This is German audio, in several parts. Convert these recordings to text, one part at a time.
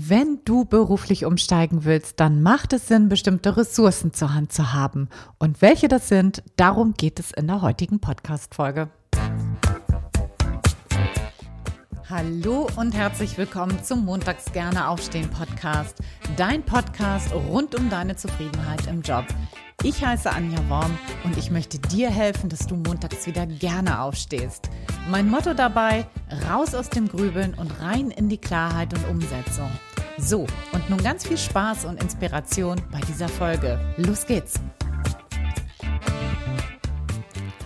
Wenn du beruflich umsteigen willst, dann macht es Sinn, bestimmte Ressourcen zur Hand zu haben. Und welche das sind, darum geht es in der heutigen Podcast-Folge. Hallo und herzlich willkommen zum Montags gerne aufstehen Podcast. Dein Podcast rund um deine Zufriedenheit im Job. Ich heiße Anja Worm und ich möchte dir helfen, dass du montags wieder gerne aufstehst. Mein Motto dabei, raus aus dem Grübeln und rein in die Klarheit und Umsetzung. So, und nun ganz viel Spaß und Inspiration bei dieser Folge. Los geht's!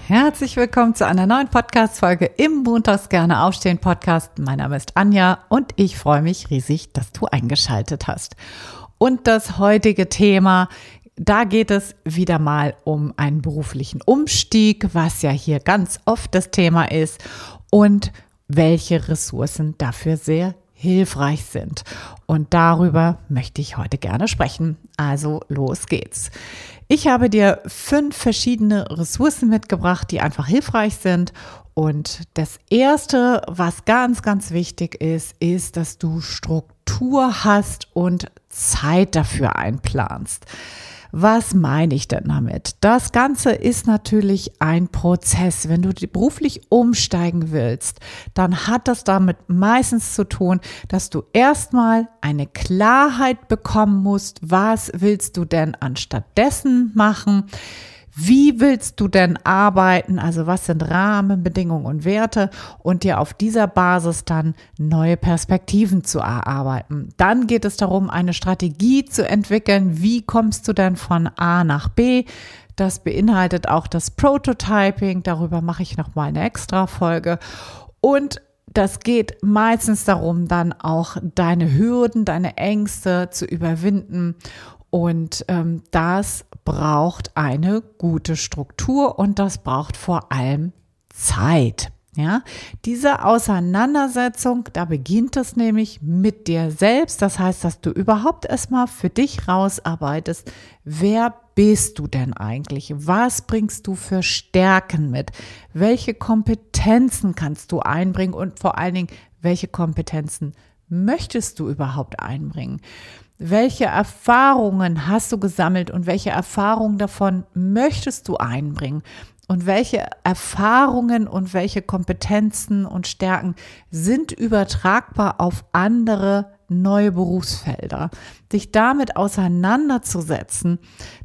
Herzlich willkommen zu einer neuen Podcast-Folge im Montags gerne aufstehen Podcast. Mein Name ist Anja und ich freue mich riesig, dass du eingeschaltet hast. Und das heutige Thema da geht es wieder mal um einen beruflichen Umstieg, was ja hier ganz oft das Thema ist und welche Ressourcen dafür sehr hilfreich sind. Und darüber möchte ich heute gerne sprechen. Also los geht's. Ich habe dir fünf verschiedene Ressourcen mitgebracht, die einfach hilfreich sind. Und das erste, was ganz, ganz wichtig ist, ist, dass du Struktur hast und Zeit dafür einplanst. Was meine ich denn damit? Das Ganze ist natürlich ein Prozess. Wenn du beruflich umsteigen willst, dann hat das damit meistens zu tun, dass du erstmal eine Klarheit bekommen musst, was willst du denn anstattdessen machen? Wie willst du denn arbeiten? Also was sind Rahmenbedingungen und Werte? Und dir auf dieser Basis dann neue Perspektiven zu erarbeiten. Dann geht es darum, eine Strategie zu entwickeln. Wie kommst du denn von A nach B? Das beinhaltet auch das Prototyping. Darüber mache ich nochmal eine extra Folge. Und das geht meistens darum, dann auch deine Hürden, deine Ängste zu überwinden. Und ähm, das braucht eine gute Struktur und das braucht vor allem Zeit. Ja, diese Auseinandersetzung, da beginnt es nämlich mit dir selbst. Das heißt, dass du überhaupt erstmal für dich rausarbeitest. Wer bist du denn eigentlich? Was bringst du für Stärken mit? Welche Kompetenzen kannst du einbringen und vor allen Dingen, welche Kompetenzen möchtest du überhaupt einbringen? Welche Erfahrungen hast du gesammelt und welche Erfahrungen davon möchtest du einbringen? Und welche Erfahrungen und welche Kompetenzen und Stärken sind übertragbar auf andere neue Berufsfelder? Sich damit auseinanderzusetzen,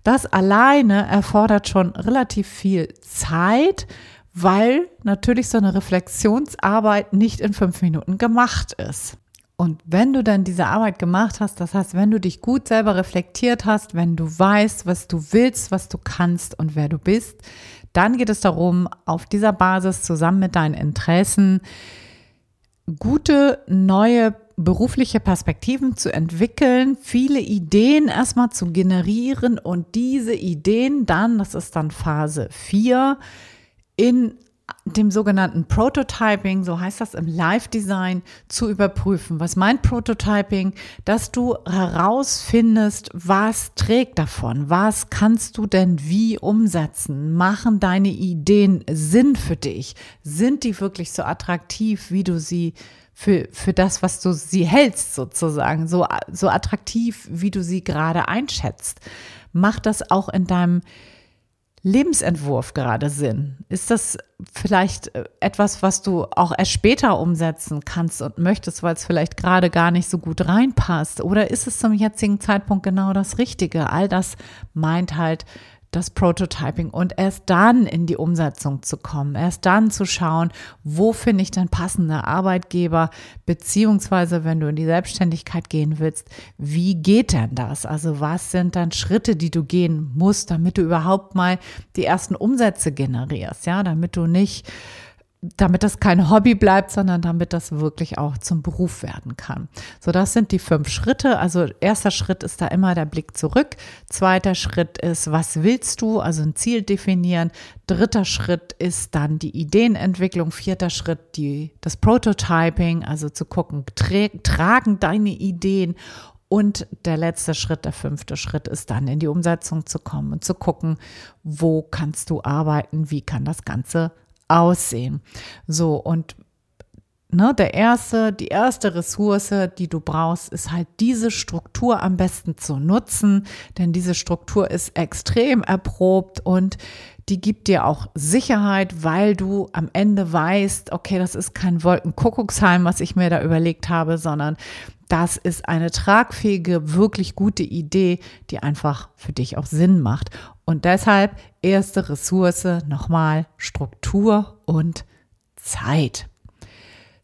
das alleine erfordert schon relativ viel Zeit, weil natürlich so eine Reflexionsarbeit nicht in fünf Minuten gemacht ist. Und wenn du dann diese Arbeit gemacht hast, das heißt, wenn du dich gut selber reflektiert hast, wenn du weißt, was du willst, was du kannst und wer du bist, dann geht es darum, auf dieser Basis zusammen mit deinen Interessen gute neue berufliche Perspektiven zu entwickeln, viele Ideen erstmal zu generieren und diese Ideen dann, das ist dann Phase 4, in dem sogenannten Prototyping, so heißt das im Live-Design, zu überprüfen. Was meint Prototyping? Dass du herausfindest, was trägt davon? Was kannst du denn wie umsetzen? Machen deine Ideen Sinn für dich? Sind die wirklich so attraktiv, wie du sie für, für das, was du sie hältst, sozusagen, so, so attraktiv, wie du sie gerade einschätzt? Mach das auch in deinem Lebensentwurf gerade Sinn? Ist das vielleicht äh, etwas, was du auch erst später umsetzen kannst und möchtest, weil es vielleicht gerade gar nicht so gut reinpasst? Oder ist es zum jetzigen Zeitpunkt genau das Richtige? All das meint halt das Prototyping und erst dann in die Umsetzung zu kommen, erst dann zu schauen, wo finde ich denn passende Arbeitgeber, beziehungsweise wenn du in die Selbstständigkeit gehen willst, wie geht denn das? Also was sind dann Schritte, die du gehen musst, damit du überhaupt mal die ersten Umsätze generierst, ja, damit du nicht damit das kein Hobby bleibt, sondern damit das wirklich auch zum Beruf werden kann. So, das sind die fünf Schritte. Also erster Schritt ist da immer der Blick zurück. Zweiter Schritt ist, was willst du? Also ein Ziel definieren. Dritter Schritt ist dann die Ideenentwicklung. Vierter Schritt die, das Prototyping, also zu gucken, tra tragen deine Ideen und der letzte Schritt, der fünfte Schritt ist dann in die Umsetzung zu kommen und zu gucken, wo kannst du arbeiten, wie kann das Ganze aussehen. So, und ne, der erste, die erste Ressource, die du brauchst, ist halt diese Struktur am besten zu nutzen, denn diese Struktur ist extrem erprobt und die gibt dir auch Sicherheit, weil du am Ende weißt, okay, das ist kein Wolkenkuckucksheim, was ich mir da überlegt habe, sondern das ist eine tragfähige, wirklich gute Idee, die einfach für dich auch Sinn macht. Und deshalb erste Ressource nochmal Struktur und Zeit.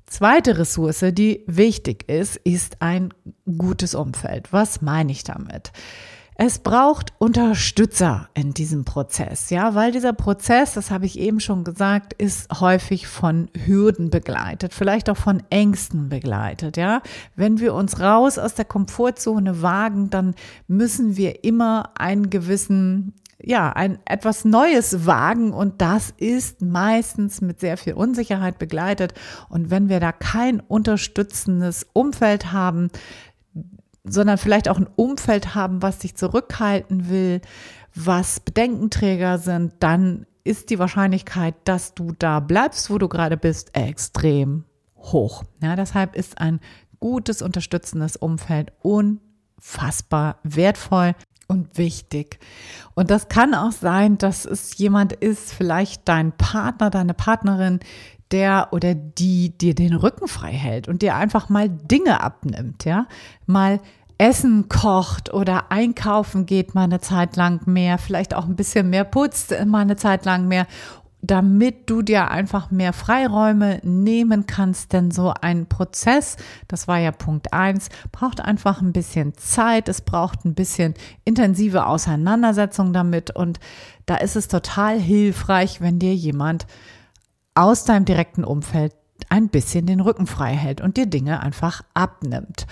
Zweite Ressource, die wichtig ist, ist ein gutes Umfeld. Was meine ich damit? Es braucht Unterstützer in diesem Prozess, ja, weil dieser Prozess, das habe ich eben schon gesagt, ist häufig von Hürden begleitet, vielleicht auch von Ängsten begleitet, ja. Wenn wir uns raus aus der Komfortzone wagen, dann müssen wir immer einen gewissen ja, ein etwas Neues wagen und das ist meistens mit sehr viel Unsicherheit begleitet. Und wenn wir da kein unterstützendes Umfeld haben, sondern vielleicht auch ein Umfeld haben, was sich zurückhalten will, was Bedenkenträger sind, dann ist die Wahrscheinlichkeit, dass du da bleibst, wo du gerade bist, extrem hoch. Ja, deshalb ist ein gutes, unterstützendes Umfeld unfassbar wertvoll und wichtig. Und das kann auch sein, dass es jemand ist, vielleicht dein Partner, deine Partnerin, der oder die dir den Rücken frei hält und dir einfach mal Dinge abnimmt, ja, mal Essen kocht oder einkaufen geht mal eine Zeit lang mehr, vielleicht auch ein bisschen mehr putzt mal eine Zeit lang mehr, damit du dir einfach mehr Freiräume nehmen kannst. Denn so ein Prozess, das war ja Punkt eins, braucht einfach ein bisschen Zeit, es braucht ein bisschen intensive Auseinandersetzung damit und da ist es total hilfreich, wenn dir jemand aus deinem direkten Umfeld ein bisschen den Rücken frei hält und dir Dinge einfach abnimmt.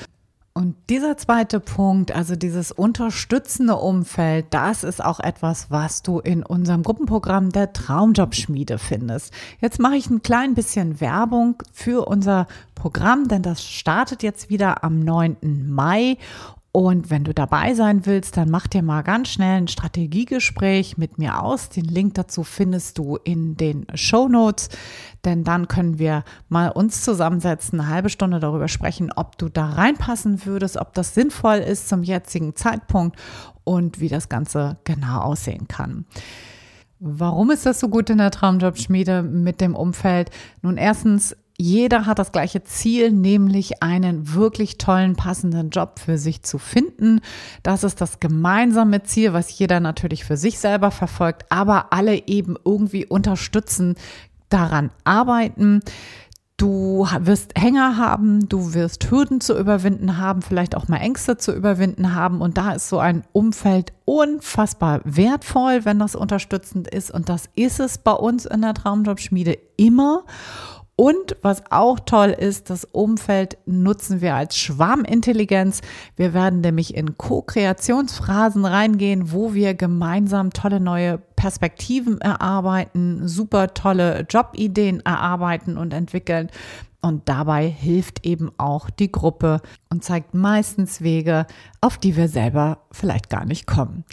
Und dieser zweite Punkt, also dieses unterstützende Umfeld, das ist auch etwas, was du in unserem Gruppenprogramm der Traumjobschmiede findest. Jetzt mache ich ein klein bisschen Werbung für unser Programm, denn das startet jetzt wieder am 9. Mai und wenn du dabei sein willst, dann mach dir mal ganz schnell ein Strategiegespräch mit mir aus. Den Link dazu findest du in den Show Notes, denn dann können wir mal uns zusammensetzen, eine halbe Stunde darüber sprechen, ob du da reinpassen würdest, ob das sinnvoll ist zum jetzigen Zeitpunkt und wie das Ganze genau aussehen kann. Warum ist das so gut in der Traumjobschmiede mit dem Umfeld? Nun, erstens jeder hat das gleiche Ziel, nämlich einen wirklich tollen, passenden Job für sich zu finden. Das ist das gemeinsame Ziel, was jeder natürlich für sich selber verfolgt, aber alle eben irgendwie unterstützen, daran arbeiten. Du wirst Hänger haben, du wirst Hürden zu überwinden haben, vielleicht auch mal Ängste zu überwinden haben. Und da ist so ein Umfeld unfassbar wertvoll, wenn das unterstützend ist. Und das ist es bei uns in der Traumjobschmiede immer. Und was auch toll ist, das Umfeld nutzen wir als Schwarmintelligenz. Wir werden nämlich in Co-Kreationsphrasen reingehen, wo wir gemeinsam tolle neue Perspektiven erarbeiten, super tolle Jobideen erarbeiten und entwickeln. Und dabei hilft eben auch die Gruppe und zeigt meistens Wege, auf die wir selber vielleicht gar nicht kommen.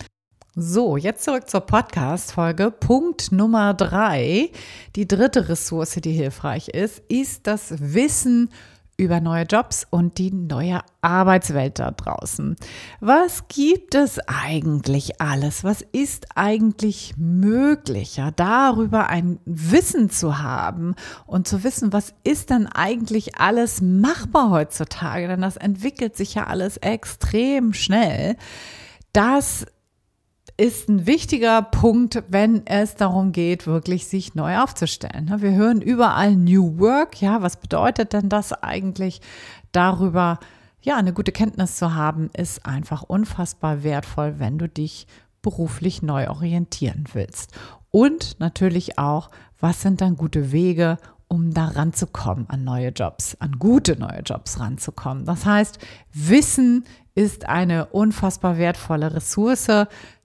So, jetzt zurück zur Podcast-Folge. Punkt Nummer drei. Die dritte Ressource, die hilfreich ist, ist das Wissen über neue Jobs und die neue Arbeitswelt da draußen. Was gibt es eigentlich alles? Was ist eigentlich möglicher, darüber ein Wissen zu haben und zu wissen, was ist denn eigentlich alles machbar heutzutage? Denn das entwickelt sich ja alles extrem schnell. Das ist ein wichtiger Punkt, wenn es darum geht, wirklich sich neu aufzustellen. Wir hören überall New Work. Ja, was bedeutet denn das eigentlich? Darüber, ja, eine gute Kenntnis zu haben, ist einfach unfassbar wertvoll, wenn du dich beruflich neu orientieren willst. Und natürlich auch, was sind dann gute Wege, um da ranzukommen an neue Jobs, an gute neue Jobs ranzukommen. Das heißt, Wissen ist eine unfassbar wertvolle Ressource,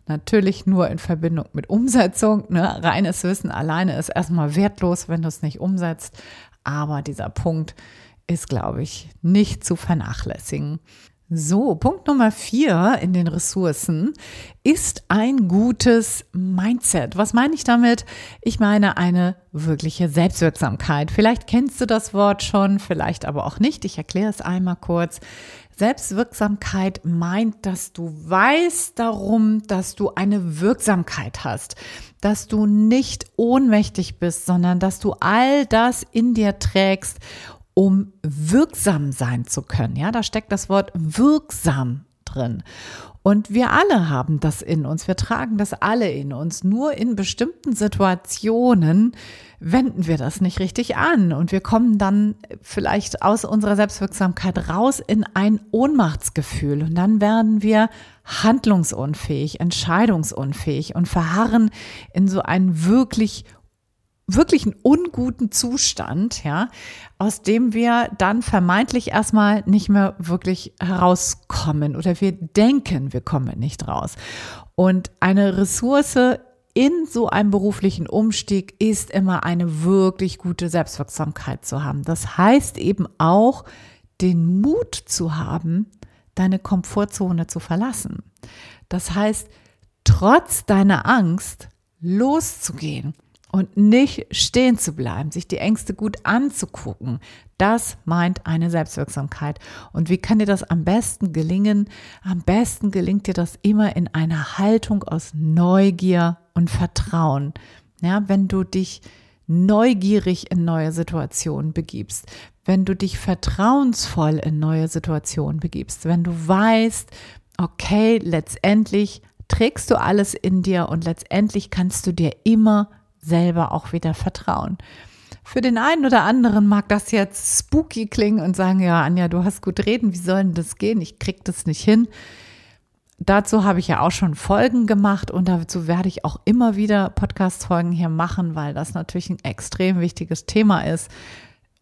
Natürlich nur in Verbindung mit Umsetzung. Ne? Reines Wissen alleine ist erstmal wertlos, wenn du es nicht umsetzt. Aber dieser Punkt ist, glaube ich, nicht zu vernachlässigen. So, Punkt Nummer vier in den Ressourcen ist ein gutes Mindset. Was meine ich damit? Ich meine eine wirkliche Selbstwirksamkeit. Vielleicht kennst du das Wort schon, vielleicht aber auch nicht. Ich erkläre es einmal kurz. Selbstwirksamkeit meint, dass du weißt darum, dass du eine Wirksamkeit hast, dass du nicht ohnmächtig bist, sondern dass du all das in dir trägst um wirksam sein zu können. Ja, da steckt das Wort wirksam drin. Und wir alle haben das in uns. Wir tragen das alle in uns. Nur in bestimmten Situationen wenden wir das nicht richtig an. Und wir kommen dann vielleicht aus unserer Selbstwirksamkeit raus in ein Ohnmachtsgefühl. Und dann werden wir handlungsunfähig, entscheidungsunfähig und verharren in so ein wirklich wirklich einen unguten Zustand, ja, aus dem wir dann vermeintlich erstmal nicht mehr wirklich herauskommen oder wir denken, wir kommen nicht raus. Und eine Ressource in so einem beruflichen Umstieg ist immer eine wirklich gute Selbstwirksamkeit zu haben. Das heißt eben auch, den Mut zu haben, deine Komfortzone zu verlassen. Das heißt, trotz deiner Angst loszugehen und nicht stehen zu bleiben, sich die Ängste gut anzugucken. Das meint eine Selbstwirksamkeit. Und wie kann dir das am besten gelingen? Am besten gelingt dir das immer in einer Haltung aus Neugier und Vertrauen. Ja, wenn du dich neugierig in neue Situationen begibst, wenn du dich vertrauensvoll in neue Situationen begibst, wenn du weißt, okay, letztendlich trägst du alles in dir und letztendlich kannst du dir immer selber auch wieder vertrauen. Für den einen oder anderen mag das jetzt spooky klingen und sagen, ja, Anja, du hast gut reden, wie soll denn das gehen? Ich krieg das nicht hin. Dazu habe ich ja auch schon Folgen gemacht und dazu werde ich auch immer wieder Podcast-Folgen hier machen, weil das natürlich ein extrem wichtiges Thema ist,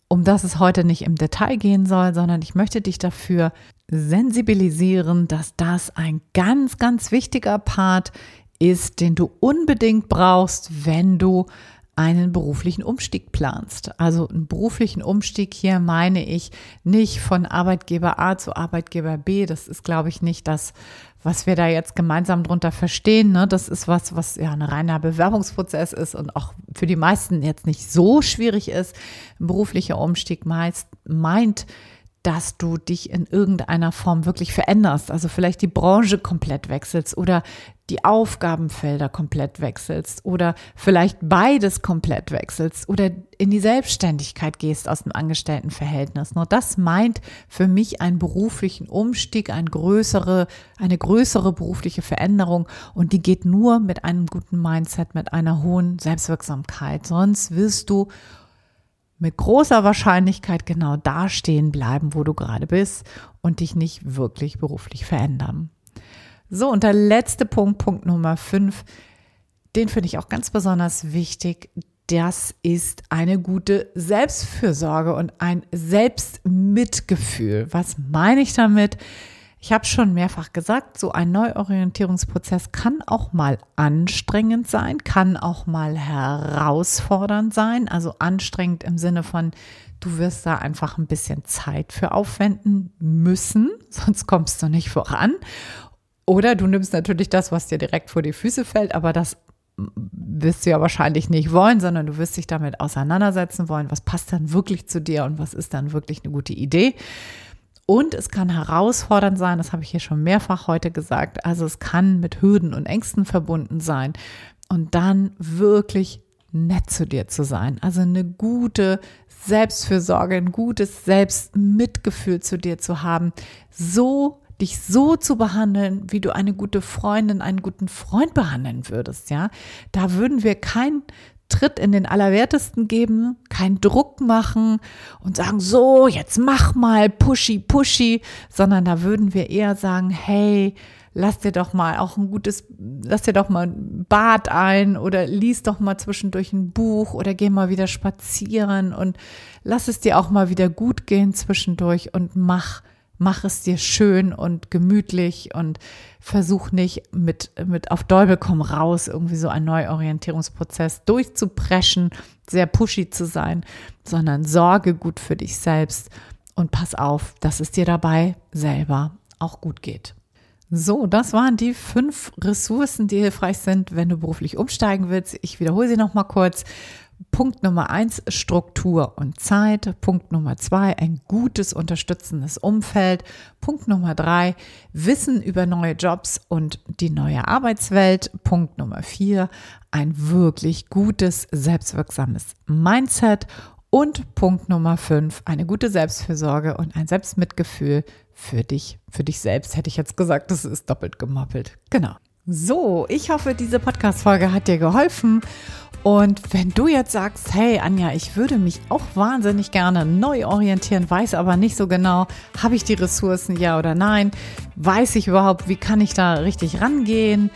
um das es heute nicht im Detail gehen soll, sondern ich möchte dich dafür sensibilisieren, dass das ein ganz, ganz wichtiger Part ist, den du unbedingt brauchst, wenn du einen beruflichen Umstieg planst. Also einen beruflichen Umstieg hier meine ich nicht von Arbeitgeber A zu Arbeitgeber B. Das ist, glaube ich, nicht das, was wir da jetzt gemeinsam drunter verstehen. Ne? Das ist was, was ja ein reiner Bewerbungsprozess ist und auch für die meisten jetzt nicht so schwierig ist. Ein beruflicher Umstieg meist meint, dass du dich in irgendeiner Form wirklich veränderst. Also vielleicht die Branche komplett wechselst oder die Aufgabenfelder komplett wechselst oder vielleicht beides komplett wechselst oder in die Selbstständigkeit gehst aus dem Angestelltenverhältnis. Nur das meint für mich einen beruflichen Umstieg, eine größere, eine größere berufliche Veränderung und die geht nur mit einem guten Mindset, mit einer hohen Selbstwirksamkeit. Sonst wirst du mit großer Wahrscheinlichkeit genau da stehen bleiben, wo du gerade bist und dich nicht wirklich beruflich verändern. So, und der letzte Punkt, Punkt Nummer fünf, den finde ich auch ganz besonders wichtig. Das ist eine gute Selbstfürsorge und ein Selbstmitgefühl. Was meine ich damit? Ich habe schon mehrfach gesagt, so ein Neuorientierungsprozess kann auch mal anstrengend sein, kann auch mal herausfordernd sein. Also anstrengend im Sinne von, du wirst da einfach ein bisschen Zeit für aufwenden müssen, sonst kommst du nicht voran. Oder du nimmst natürlich das, was dir direkt vor die Füße fällt, aber das wirst du ja wahrscheinlich nicht wollen, sondern du wirst dich damit auseinandersetzen wollen, was passt dann wirklich zu dir und was ist dann wirklich eine gute Idee. Und es kann herausfordernd sein, das habe ich hier schon mehrfach heute gesagt. Also es kann mit Hürden und Ängsten verbunden sein. Und dann wirklich nett zu dir zu sein. Also eine gute Selbstfürsorge, ein gutes Selbstmitgefühl zu dir zu haben. So dich so zu behandeln, wie du eine gute Freundin, einen guten Freund behandeln würdest, ja. Da würden wir kein Tritt in den Allerwertesten geben, keinen Druck machen und sagen, so, jetzt mach mal, pushy, pushy, sondern da würden wir eher sagen, hey, lass dir doch mal auch ein gutes, lass dir doch mal ein Bad ein oder lies doch mal zwischendurch ein Buch oder geh mal wieder spazieren und lass es dir auch mal wieder gut gehen zwischendurch und mach mach es dir schön und gemütlich und versuch nicht mit, mit auf Däubel komm raus irgendwie so einen Neuorientierungsprozess durchzupreschen, sehr pushy zu sein, sondern sorge gut für dich selbst und pass auf, dass es dir dabei selber auch gut geht. So, das waren die fünf Ressourcen, die hilfreich sind, wenn du beruflich umsteigen willst. Ich wiederhole sie nochmal kurz. Punkt Nummer eins, Struktur und Zeit. Punkt Nummer zwei, ein gutes, unterstützendes Umfeld. Punkt Nummer drei, Wissen über neue Jobs und die neue Arbeitswelt. Punkt Nummer vier, ein wirklich gutes, selbstwirksames Mindset. Und Punkt Nummer fünf, eine gute Selbstfürsorge und ein Selbstmitgefühl für dich, für dich selbst, hätte ich jetzt gesagt, das ist doppelt gemoppelt. Genau. So, ich hoffe, diese Podcast-Folge hat dir geholfen. Und wenn du jetzt sagst, hey Anja, ich würde mich auch wahnsinnig gerne neu orientieren, weiß aber nicht so genau, habe ich die Ressourcen, ja oder nein? Weiß ich überhaupt, wie kann ich da richtig rangehen?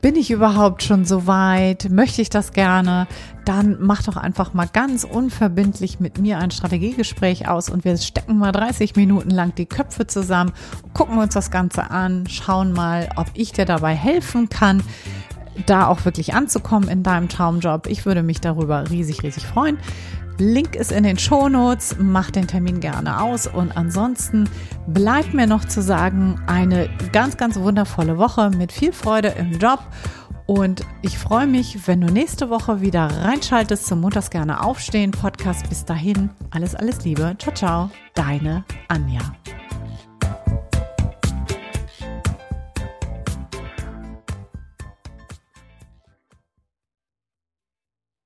Bin ich überhaupt schon so weit? Möchte ich das gerne? Dann mach doch einfach mal ganz unverbindlich mit mir ein Strategiegespräch aus und wir stecken mal 30 Minuten lang die Köpfe zusammen, gucken uns das Ganze an, schauen mal, ob ich dir dabei helfen kann da auch wirklich anzukommen in deinem Traumjob. Ich würde mich darüber riesig, riesig freuen. Link ist in den Shownotes, mach den Termin gerne aus und ansonsten bleibt mir noch zu sagen, eine ganz, ganz wundervolle Woche mit viel Freude im Job und ich freue mich, wenn du nächste Woche wieder reinschaltest zum Montags gerne aufstehen Podcast. Bis dahin, alles, alles Liebe. Ciao, ciao. Deine Anja.